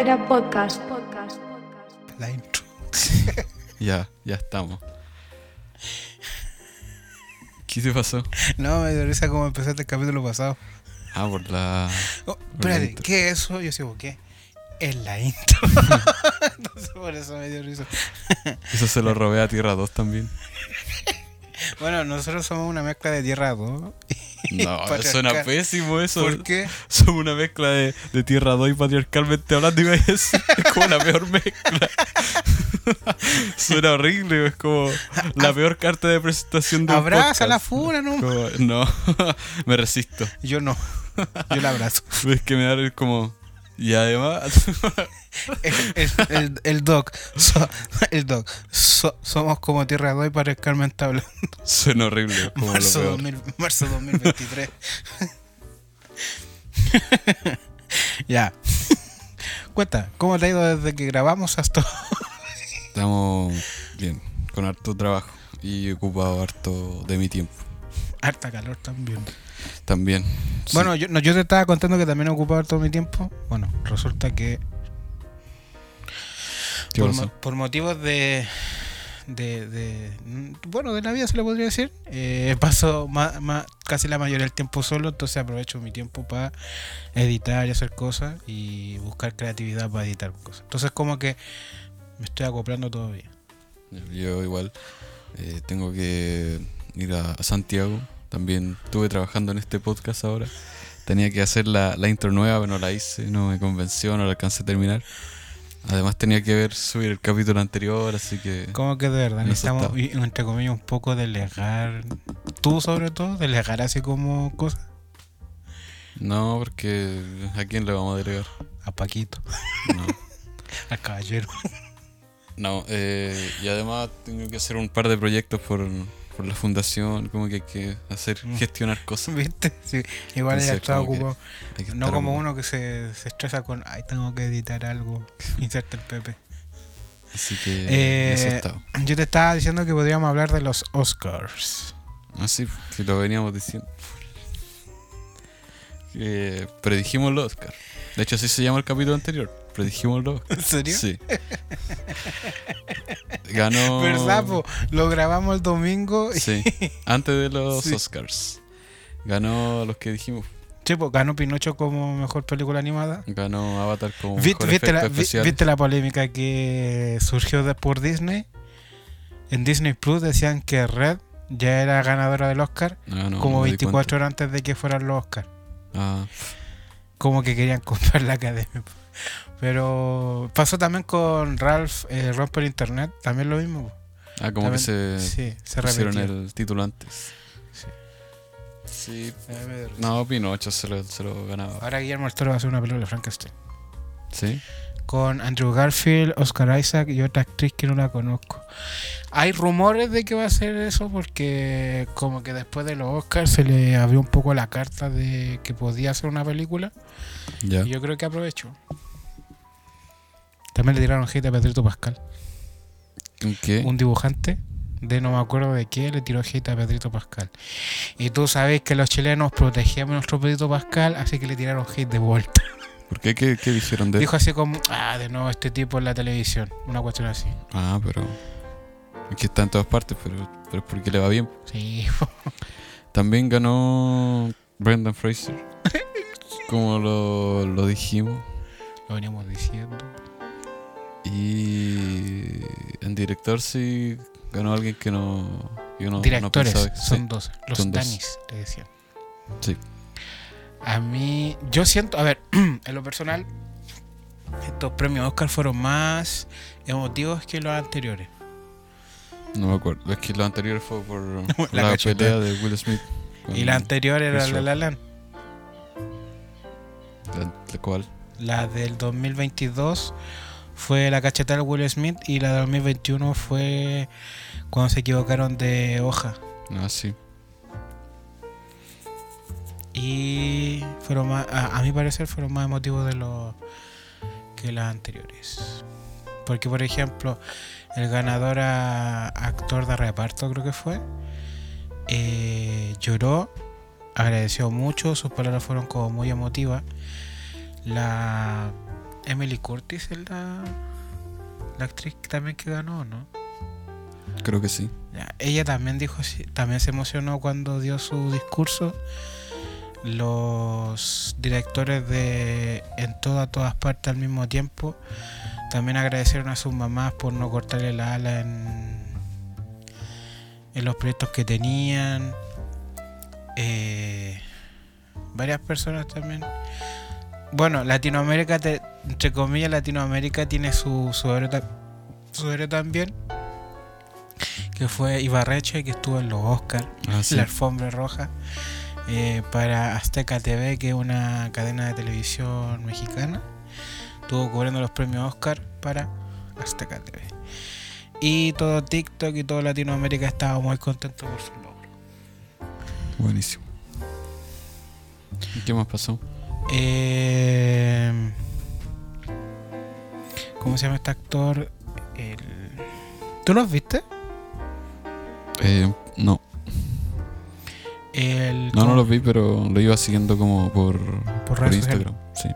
Calavera Podcast. La intro. Ya, ya estamos. ¿Qué te pasó? No, me dio risa como empezaste el capítulo pasado. Ah, por la. Oh, Por la. ¿qué es eso? Yo sigo, ¿qué? Es la intro. Entonces por eso me dio risa. Eso se lo robé a Tierra 2 también. Bueno, nosotros somos una mezcla de tierra 2. No, suena pésimo eso. ¿Por qué? Somos una mezcla de, de Tierra 2 y patriarcalmente hablando y es como la peor mezcla. suena horrible, es como la peor carta de presentación de un Abraza la fura, ¿no? Como- no, me resisto. Yo no. Yo la abrazo. Es que me da como. Y además. El, el, el, el doc. so- el doc. so- somos como tierra 2 y patriarcalmente hablando. suena horrible. Como lo Marzo, peor. 2000 marzo 2023. ya. Cuenta, ¿cómo te ha ido desde que grabamos hasta Estamos bien, con harto trabajo y ocupado harto de mi tiempo. Harta calor también? También. sí. Bueno, yo, no, yo te estaba contando que también he ocupado todo mi tiempo. Bueno, resulta que ¿qué por, mo- por motivos de, de, de- Bueno, de la vida se le podría decir. eh, paso ma- ma- casi la mayoría del tiempo solo, entonces aprovecho mi tiempo para editar y hacer cosas y buscar creatividad para editar cosas. Entonces como que me estoy acoplando todavía. Yo igual eh, tengo que ir a, a Santiago. También estuve trabajando en este podcast ahora. Tenía que hacer la, la intro nueva, pero no la hice, no me convenció, no la alcancé a terminar. Además tenía que ver subir el capítulo anterior, así que... Como que de verdad necesitamos, entre comillas, un poco delegar. Tú sobre todo, delegar así como cosas. No, porque ¿a quién le vamos a delegar? A Paquito, No. al caballero. No, eh, y además tengo que hacer un par de proyectos por, por la fundación, como que hay que hacer, Mm. gestionar cosas. ¿Viste? Sí, igual ya Entonces, que ocupado. No como uno que se, se estresa con, ay, tengo que editar algo. Inserta el Pepe. Así que Eh, eso estaba. Yo te estaba diciendo que podríamos hablar de los Oscars. Así que lo veníamos diciendo. Que predijimos los Oscar. De hecho, así se llama el capítulo anterior. Predijimos los Oscar. ¿En serio? Sí. Ganó. ¿Verdad, po? Lo grabamos el domingo. y- Sí, antes de los Sí. Oscars. Ganó los que dijimos. Sí, po, ganó Pinocho como mejor película animada. Ganó Avatar como ¿Viste, mejor viste la, vi- viste la polémica que surgió de, por Disney? En Disney Plus decían que Red ya era ganadora del Oscar Ah, no, como no me di 24 horas antes de que fueran los Oscars. Ah, Como que querían comprar la academia. Pero pasó también con Ralph eh, Romper Internet, también lo mismo. ah, como que se sí, se pusieron el título antes. Sí. Sí. No, Pinocho se lo, se lo ganaba. Ahora Guillermo del Toro va a hacer una película de Frankenstein. Sí. Con Andrew Garfield, Oscar Isaac y otra actriz que no la conozco. Hay rumores de que va a ser eso porque como que después de los Oscars se le abrió un poco la carta de que podía hacer una película. Ya. Y yo creo que aprovechó. También le tiraron hate a Pedrito Pascal. ¿Con qué? Un dibujante de no me acuerdo de qué le tiró hate a Pedrito Pascal. Y tú sabes que los chilenos protegíamos a nuestro Pedrito Pascal, así que le tiraron hate de vuelta. ¿Por qué? ¿Qué, qué dijeron de él? Dijo así como, ah, de nuevo este tipo en la televisión. Una cuestión así. Ah, pero. Es que está en todas partes, pero, pero es porque le va bien. Sí, También ganó Brendan Fraser. como lo, lo dijimos. lo veníamos diciendo. Y en director sí ganó alguien que no. Yo no Directores, no pensaba- son sí. dos. Los. Danis, le decían. Sí. A mí, yo siento, a ver, en lo personal, estos premios Oscar fueron más emotivos que los anteriores. No me acuerdo. Es que lo anterior fue por La la, pelea de Will Smith. Y la anterior era Chris La. La Land. la- la cual. La del 2022 fue la cachetada de Will Smith y la del 2021 fue cuando se equivocaron de hoja. Ah, sí. Y fueron más, a, a mi parecer fueron más emotivos de los que las anteriores. Porque por ejemplo, el ganador a actor de reparto creo que fue, eh, lloró, agradeció mucho, sus palabras fueron como muy emotivas. La Emily Curtis es la, la actriz también que ganó, ¿no? Creo que sí. Ella también dijo, también se emocionó cuando dio su discurso. Los directores de En todas, todas partes al mismo tiempo también agradecieron a sus mamás por no cortarle la ala en, en los proyectos que tenían. Eh, varias personas también. Bueno, Latinoamérica, te- entre comillas, Latinoamérica tiene su, su, héroe, su héroe también. Que fue Ibarreche, que estuvo en los Oscars, Ah, sí. la alfombra roja, eh, para Azteca TV, que es una cadena de televisión mexicana. Estuvo cubriendo los premios Oscar para Azteca TV. Y todo TikTok y todo Latinoamérica estaba muy contento por su logro. Buenísimo. ¿Y qué más pasó? Eh, ¿Cómo se llama este actor? El... ¿Tú los viste? Eh, no, El, no, no los vi, pero lo iba siguiendo como por, Por. Instagram. Sí.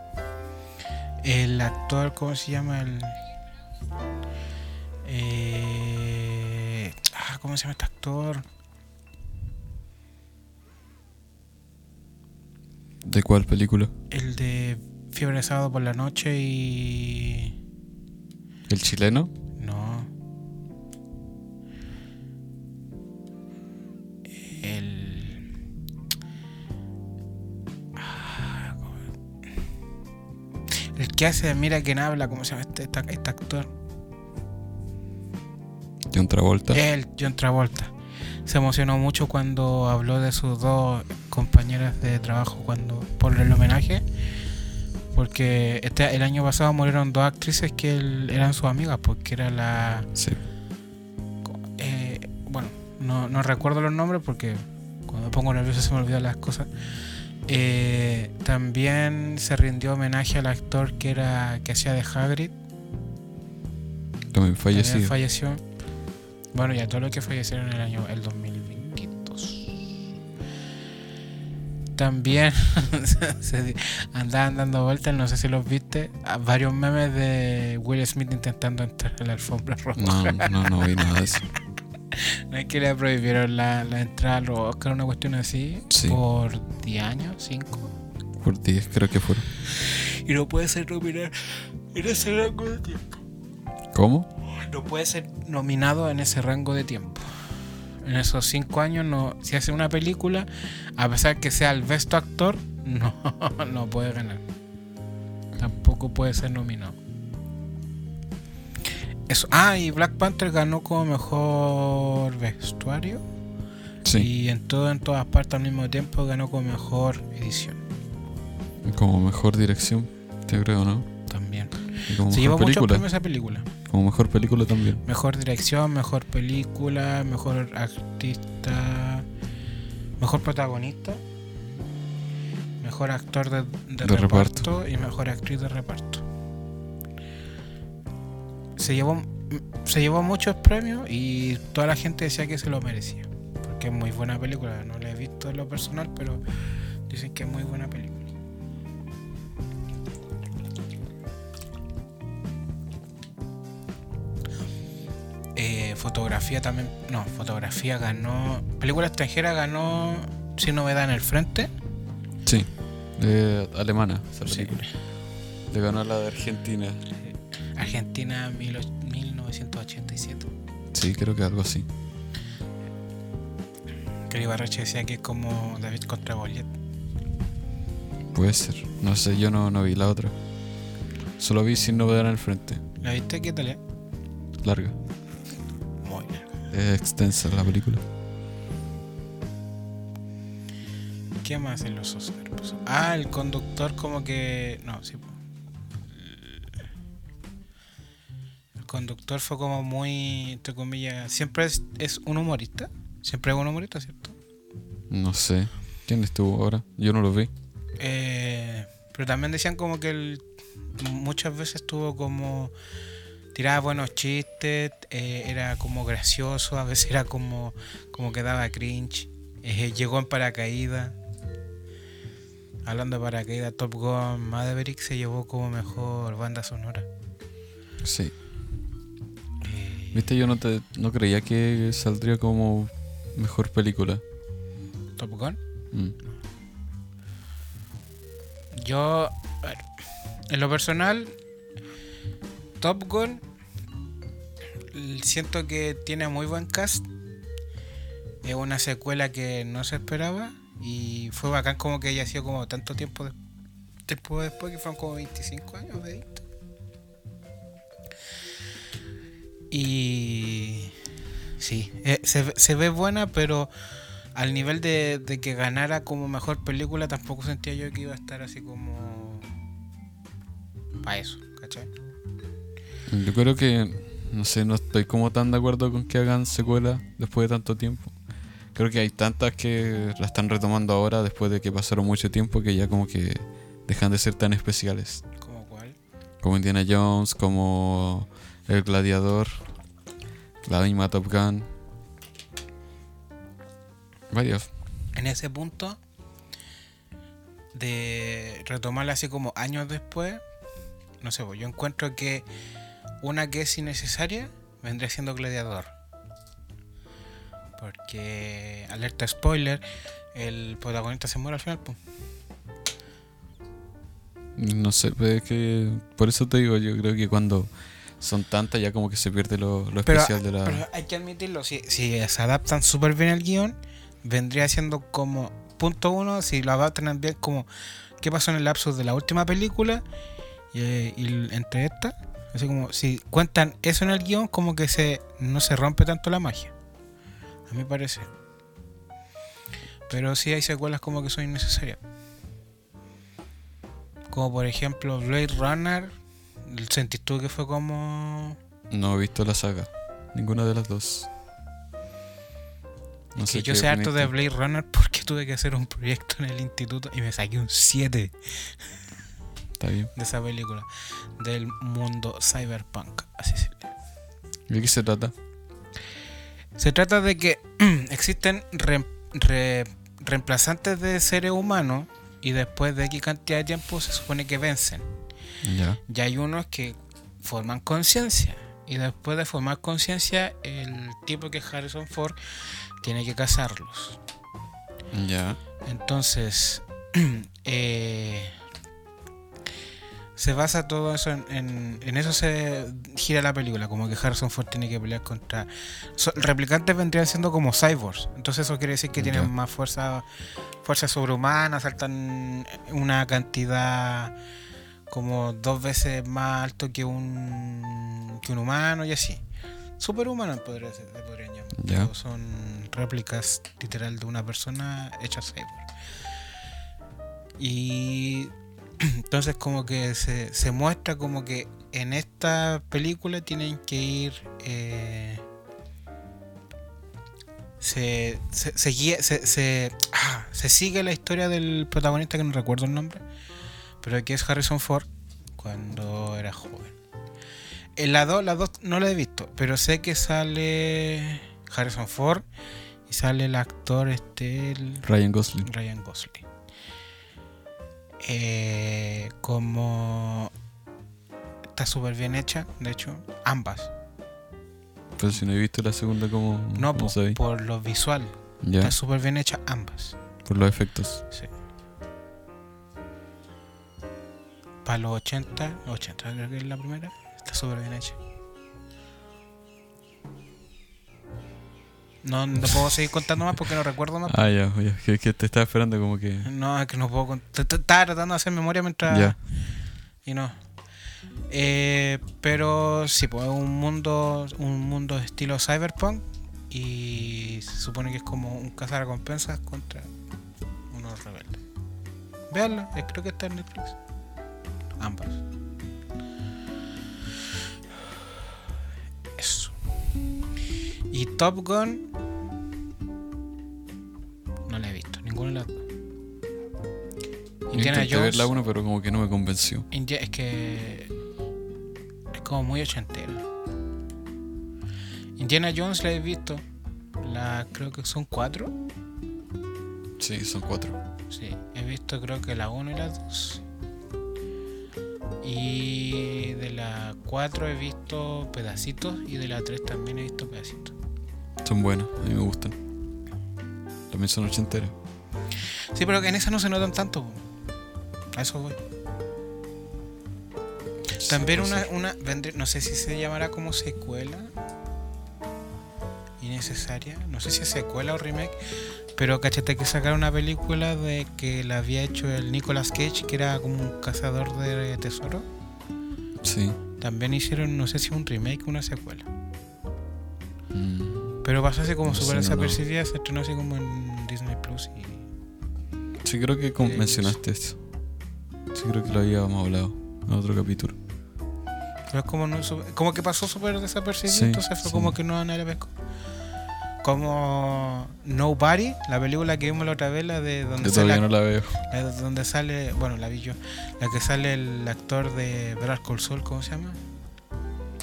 El actor, ¿cómo se llama? El. Eh, ah, ¿Cómo se llama este actor? ¿De cuál película? El de Fiebre de Sábado por la Noche y. ¿El chileno? Que hace Mira quién habla, ¿cómo se llama este, este- este actor? John Travolta. Él, John Travolta. Se emocionó mucho cuando habló de sus dos compañeras de trabajo cuando por el homenaje. Porque este, el año pasado murieron dos actrices que él- eran sus amigas, porque era la Sí. eh, bueno, no, no recuerdo los nombres porque cuando me pongo nervioso se me olvidan las cosas. Eh, también se rindió homenaje al actor que era que hacía de Hagrid. También También fallecido. falleció. Bueno, y a todos los que fallecieron en el año el 2022. También andaban dando vueltas, no sé si los viste, a varios memes de Will Smith intentando entrar a la alfombra roja. No, no, no vi nada de eso. No es que le prohibieron la, la entrada a los Oscar, una cuestión así, Sí. por 10 años, 5. Por 10 creo que fueron. Y no puede ser nominado en ese rango de tiempo. ¿Cómo? No puede ser nominado en ese rango de tiempo. En esos 5 años, no, si hace una película, a pesar que sea el best actor, no, no puede ganar. Tampoco puede ser nominado. Eso. Ah, y Black Panther ganó como mejor vestuario. Sí. Y en todo, en todas partes al mismo tiempo ganó como mejor edición Como mejor dirección, yo creo, ¿no? también. Y como Se llevó mejor muchos película. premios esa película. Como mejor película también. Mejor dirección, mejor película, mejor artista, mejor protagonista, mejor actor de, de De reparto, y mejor actriz de reparto. Se llevó, se llevó muchos premios y toda la gente decía que se lo merecía. Porque es muy buena película. No la he visto en lo personal, pero dicen que es muy buena película. Eh, fotografía también. No, fotografía ganó. Película extranjera ganó Sin Novedad en el Frente. Sí. De alemana, esa Sí. película. Le ganó a la de Argentina. Argentina mil och- 1987. Sí, creo que algo así. Que Ibarreche decía que es como David contra Goliat. Puede ser. No sé, yo no, no vi la otra. Solo vi sin novedad en el frente. ¿La viste? ¿Qué tal? eh? Larga. Muy bien. Es extensa la película. ¿Qué más en los Oscars? pasó? Ah, el conductor como que... No, sí. Conductor fue como muy, entre comillas, siempre es, es un humorista. Siempre es un humorista, ¿cierto? No sé. ¿Quién estuvo ahora? Yo no lo vi. Eh, pero también decían como que él muchas veces estuvo como tiraba buenos chistes, eh, era como gracioso, a veces era como, como que daba cringe, eh, llegó en paracaídas. Hablando de paracaídas, Top Gun Maverick se llevó como mejor banda sonora. Sí. Viste, yo no, te, no creía que saldría como mejor película. Top Gun. Mm. Yo, a ver, en lo personal, Top Gun siento que tiene muy buen cast. Es una secuela que no se esperaba y fue bacán como que haya sido como tanto tiempo, de- tiempo después, que fueron como 25 años de esto. Y sí, eh, se, ve- se ve buena, pero al nivel de, de que ganara como mejor película, tampoco sentía yo que iba a estar así como. para eso, ¿cachai? Yo creo que, no sé, no estoy como tan de acuerdo con que hagan secuela después de tanto tiempo. Creo que hay tantas que la están retomando ahora después de que pasaron mucho tiempo que ya como que dejan de ser tan especiales. ¿Como cuál? Como Indiana Jones, como El Gladiador, la misma Top Gun. Varios. En ese punto, de retomarla así como años después, no sé, pues, yo encuentro que una que es innecesaria vendría siendo Gladiador. Porque, alerta spoiler, el protagonista se muere al final, pues. No sé, pero es que por eso te digo, yo creo que cuando son tantas ya como que se pierde lo, lo Pero, especial de la... pero hay que admitirlo, si, si se adaptan súper bien al guion, vendría siendo como punto uno, si lo adaptan bien como qué pasó en el lapso de la última película y, eh, y entre estas, así como si cuentan eso en el guion, como que se no se rompe tanto la magia, a mi parece. Pero sí hay secuelas como que son innecesarias. Como por ejemplo Blade Runner, ¿sentís tú que fue como... No he visto la saga, ninguna de las dos. No que yo sé harto de. Blade Runner porque tuve que hacer un proyecto en el instituto y me saqué un 7 Está bien. de esa película. Del mundo cyberpunk. Así se. ¿De qué se trata? Se trata de que existen re- re- reemplazantes de seres humanos y después de X cantidad de tiempo se supone que vencen. Ya. Y hay unos que forman conciencia. Y después de formar conciencia, el tipo que es Harrison Ford tiene que cazarlos. Ya. Entonces, eh, se basa todo eso en, en- en eso se gira la película, como que Harrison Ford tiene que pelear contra so- replicantes vendrían siendo como cyborgs, entonces eso quiere decir que tienen más fuerza fuerza sobrehumana, saltan una cantidad como dos veces más alto que un que un humano y así. Superhumanos podría podrían llamar. Pero son réplicas literal de una persona hecha cyborg. Y entonces como que se, se muestra como que en esta película tienen que ir... eh, se, se, se, guía- se, se, ah, se sigue la historia del protagonista que no recuerdo el nombre, pero que es Harrison Ford cuando era joven. En la 2, la 2 no la he visto, pero sé que sale Harrison Ford y sale el actor este el Ryan Gosling. Ryan Gosling. Eh, como está súper bien hecha, de hecho, ambas. Pero si no he visto la segunda, como No, po, sabéis? por lo visual, Ya. está súper bien hecha ambas. Por los efectos. Sí. Para los 80, 80 creo que es la primera, está súper bien hecha. No, no puedo seguir contando más porque no recuerdo más. Ah, ya, ya. Que, que te estaba esperando como que. No, es que no puedo contar. Estaba tratando de hacer memoria mientras. Ya. Y no. Eh, pero sí, pues es un mundo, un mundo estilo cyberpunk. Y se supone que es como un cazarrecompensas contra unos rebeldes. Veanla, eh, creo que está en Netflix. Ambas. Eso. Y Top Gun. No la he visto, ninguna de las dos. Indiana Intenté ver Jones. la una, pero como que no me convenció. India- es que es como muy ochentera. Indiana Jones la he visto. La creo que son cuatro. Sí, son cuatro. Sí, he visto creo que la 1 y la 2. Y de la 4 he visto pedacitos y de la 3 también he visto pedacitos. Son buenas, a mí me gustan. También son ochenteras. Sí, pero en esa no se notan tanto. A eso voy. También una, una no sé si se llamará como secuela innecesaria, no sé si es secuela o remake, pero cachate que sacaron una película de que la había hecho el Nicolas Cage, que era como un cazador de tesoro. Sí. También hicieron, no sé si un remake o una secuela. Mm. Pero pasó así como No súper no, desapercibida, se estrenó así como en Disney Plus y Sí, creo que Eh, mencionaste eso. Sí, creo que lo habíamos hablado en otro capítulo. Pero es como, no, como que pasó súper desapercibido, Sí, entonces fue sí. como que no a nadie pescó. Como Nobody, la película que vimos la otra vez, la de donde, Yo sale, no la veo. la de donde sale, bueno, la vi yo, la que sale el actor de Better Call Saul, ¿cómo se llama?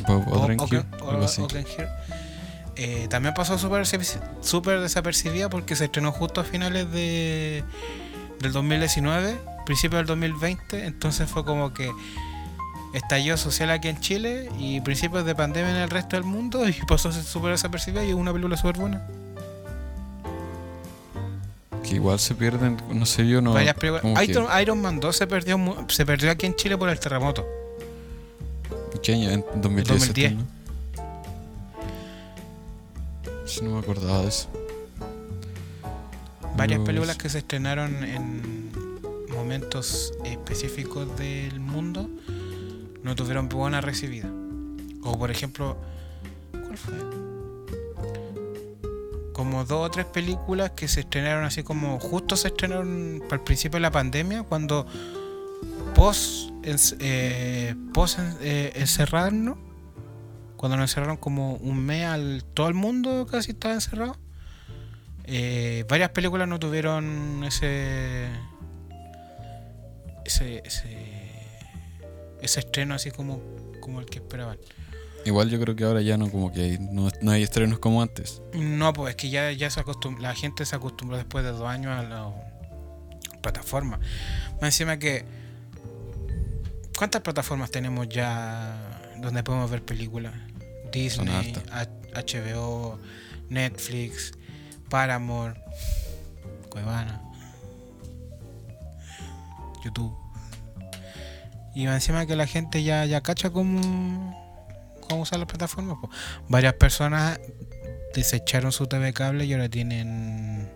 Bob O- Odenkirk. Eh, también pasó súper súper desapercibida porque se estrenó justo a finales de, del 2019, principio del 2020, entonces fue como que estallido social aquí en Chile y principios de pandemia en el resto del mundo y pasó súper desapercibida y es una película súper buena. Que igual se pierden, no sé yo, no. Que- Iron, Man 2 se perdió, se perdió aquí en Chile por el terremoto. ¿Qué año? En 2010. 2010. ¿no? Sí, no me acordaba de eso. Varias películas que se estrenaron en momentos específicos del mundo no tuvieron buena recibida. Como por ejemplo, ¿cuál fue? Como dos o tres películas que se estrenaron así como justo se estrenaron para el principio de la pandemia, cuando post, eh, post eh, encerrarnos, cuando nos encerraron como un mes al todo el mundo casi estaba encerrado. Eh, varias películas no tuvieron ese, ese ese ese estreno así como como el que esperaban. Igual yo creo que ahora ya no, como que hay, no, no hay estrenos como antes. No, pues es que ya, ya se acostum- la gente se acostumbró después de dos años a la plataforma. Más encima que ¿cuántas plataformas tenemos ya donde podemos ver películas? Disney, HBO, Netflix, Paramore, Cuevana, YouTube. Y encima que la gente ya, ya cacha cómo, cómo usar las plataformas. Varias personas desecharon su TV cable y ahora tienen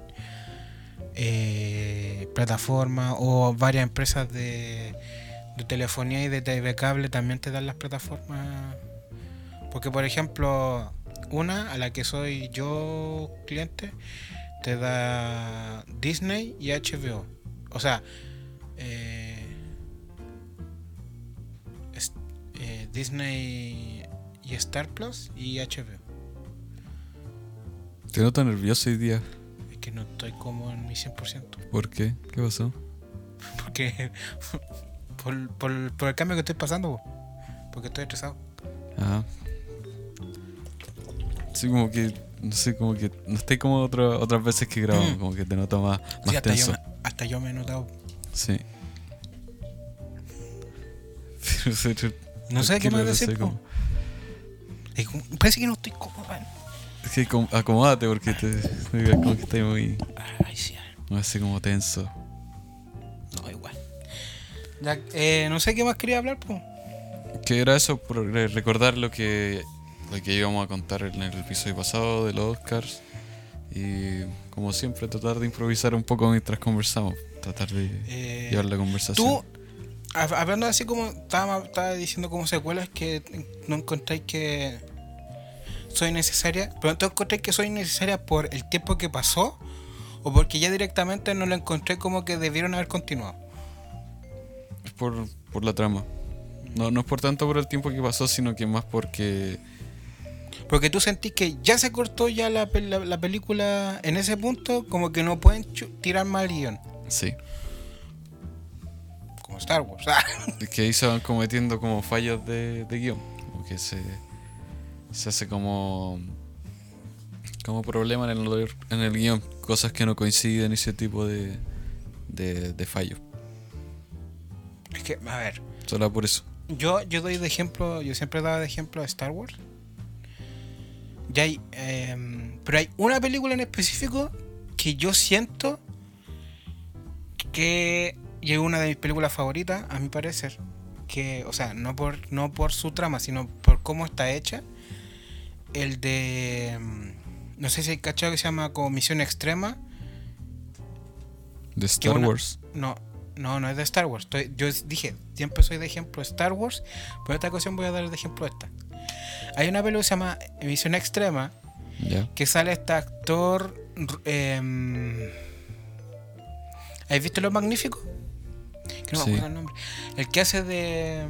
eh, plataformas o varias empresas de, de telefonía y de TV cable también te dan las plataformas. Porque por ejemplo, una a la que soy yo cliente te da Disney y HBO. O sea, eh, Disney y Star Plus y HBO. Te noto nervioso hoy día. Es que no estoy como en mi 100%. ¿Por qué? ¿Qué pasó? Porque. por, por, por el cambio que estoy pasando, po. porque estoy estresado. Ah. Sí, como que, no sé, como que no estoy como otra- otras veces que grabo, Mm. como que te noto más, más Sí, hasta, yo tenso. me, hasta yo me he notado. Sí. Pero, pero, No sé qué más no sé decir. como- Parece que no estoy cómodo. Es que com- acomódate porque te, como que estás muy, Ay, sí. muy así como tenso. No, igual. Ya, eh, no sé qué más quería hablar, pues. Que era eso, por re- recordar lo que, lo que íbamos a contar en el episodio pasado de los Oscars. Y como siempre, tratar de improvisar un poco mientras conversamos. Tratar de Eh, llevar la conversación. Tú, hablando así como estaba, estaba diciendo como secuelas que no encontráis que soy necesaria, pero ¿tú encontráis que soy necesaria por el tiempo que pasó o porque ya directamente no lo encontré como que debieron haber continuado? Es por, por la trama. No, no es por tanto por el tiempo que pasó, sino que más porque... Porque tú sentís que ya se cortó ya la, la- la película en ese punto, como que no pueden tirar mal guion, Sí. Como Star Wars. Es que ahí se van cometiendo como fallos de, de guion. Que se, se hace como... Como problema en el, en el guion. Cosas que no coinciden ese tipo de, de, de fallo. Es que, a ver, Solo por eso. yo, yo doy de ejemplo, yo siempre daba de ejemplo a Star Wars. Ya hay, em, pero hay una película en específico que yo siento que y es una de mis películas favoritas, a mi parecer. Que, o sea, no por, no por su trama, sino por cómo está hecha. El de. em, No sé si hay cachado que se llama como Misión Extrema. De Star una- Wars. No, no, no es de Star Wars. Estoy- yo dije, siempre soy de ejemplo Star Wars, pero esta ocasión voy a dar de ejemplo esta. Hay una película que se llama Misión Extrema, que sale este actor... Eh, ¿Has visto Lo Magnífico? Que no me acuerdo el nombre. El que hace de...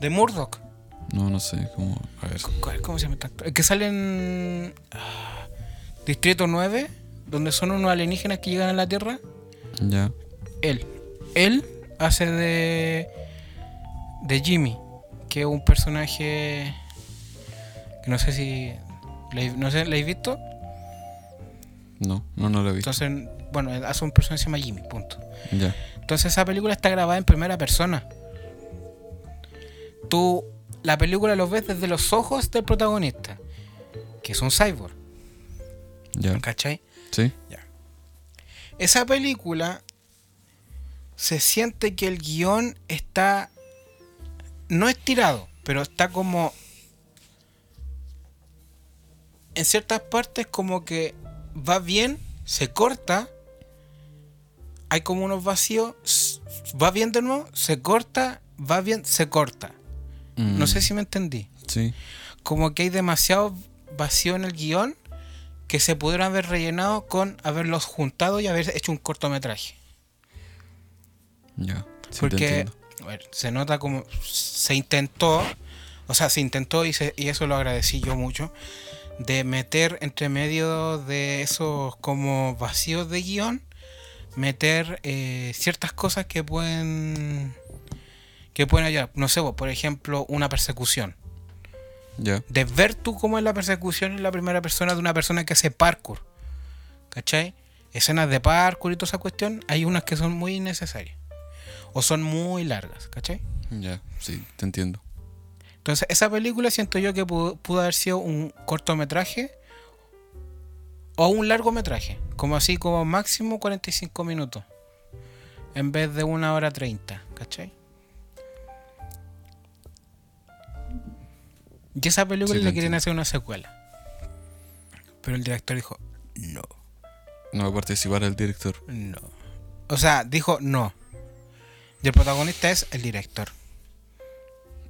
De Murdoch. No, no sé. Cómo, a ver. ¿Cuál- ¿Cómo se llama? El que sale en... ah, Distrito 9, donde son unos alienígenas que llegan a la Tierra. Ya. él. Él hace de. de Jimmy, que es un personaje. que no sé si. no sé, ¿lo habéis visto? No, no, no lo he visto. Entonces, bueno, hace un personaje que se llama Jimmy, punto. Entonces, esa película está grabada en primera persona. Tú la película lo ves desde los ojos del protagonista, que es un cyborg, Ya. ¿cachai? Sí. Esa película se siente que el guion está no estirado, pero está como en ciertas partes como que va bien, se corta, hay como unos vacíos, va bien de nuevo, se corta, va bien, se corta. No Mm, sé si me entendí. Sí. Como que hay demasiado vacío en el guion que se pudieron haber rellenado con haberlos juntado y haber hecho un cortometraje. Ya. Sí, Porque entiendo. a ver, se nota como se intentó, o sea, se intentó y, se- y eso lo agradecí yo mucho, de meter entre medio de esos como vacíos de guion, meter eh, ciertas cosas que pueden que pueden ayudar. No sé, por ejemplo, una persecución. Ya. De ver tú cómo es la persecución en la primera persona de una persona que hace parkour. ¿Cachai? Escenas de parkour y toda esa cuestión, hay unas que son muy innecesarias. O son muy largas, ¿cachai? Ya. Sí, te entiendo. Entonces, esa película siento yo que pudo, pudo haber sido un cortometraje o un largometraje. Como así, como máximo 45 minutos. En vez de una hora 30, ¿cachai? Y esa película Sí, le quieren hacer una secuela. Pero el director dijo, no, No va a participar el director. no. O sea, dijo no. Y el protagonista es el director.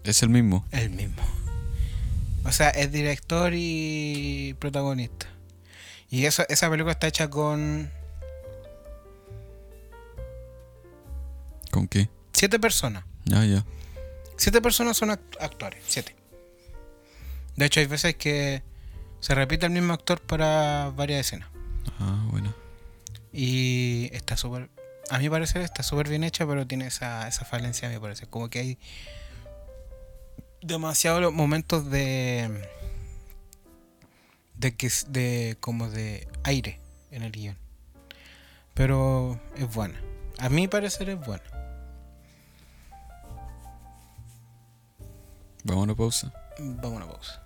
Es el mismo. El mismo. O sea, es director y protagonista. Y eso, esa película está hecha con ¿Con qué? siete personas. Ya, ya. Siete personas son act- actores. Siete. De hecho, hay veces que se repite el mismo actor para varias escenas. Ah, bueno. Y está súper. A mi parecer está súper bien hecha, pero tiene esa, esa falencia, a mi parecer. Como que hay demasiados momentos de. De que s- de como de aire en el guion. Pero es buena. A mi parecer es buena. Vamos a una pausa. Vamos a una pausa.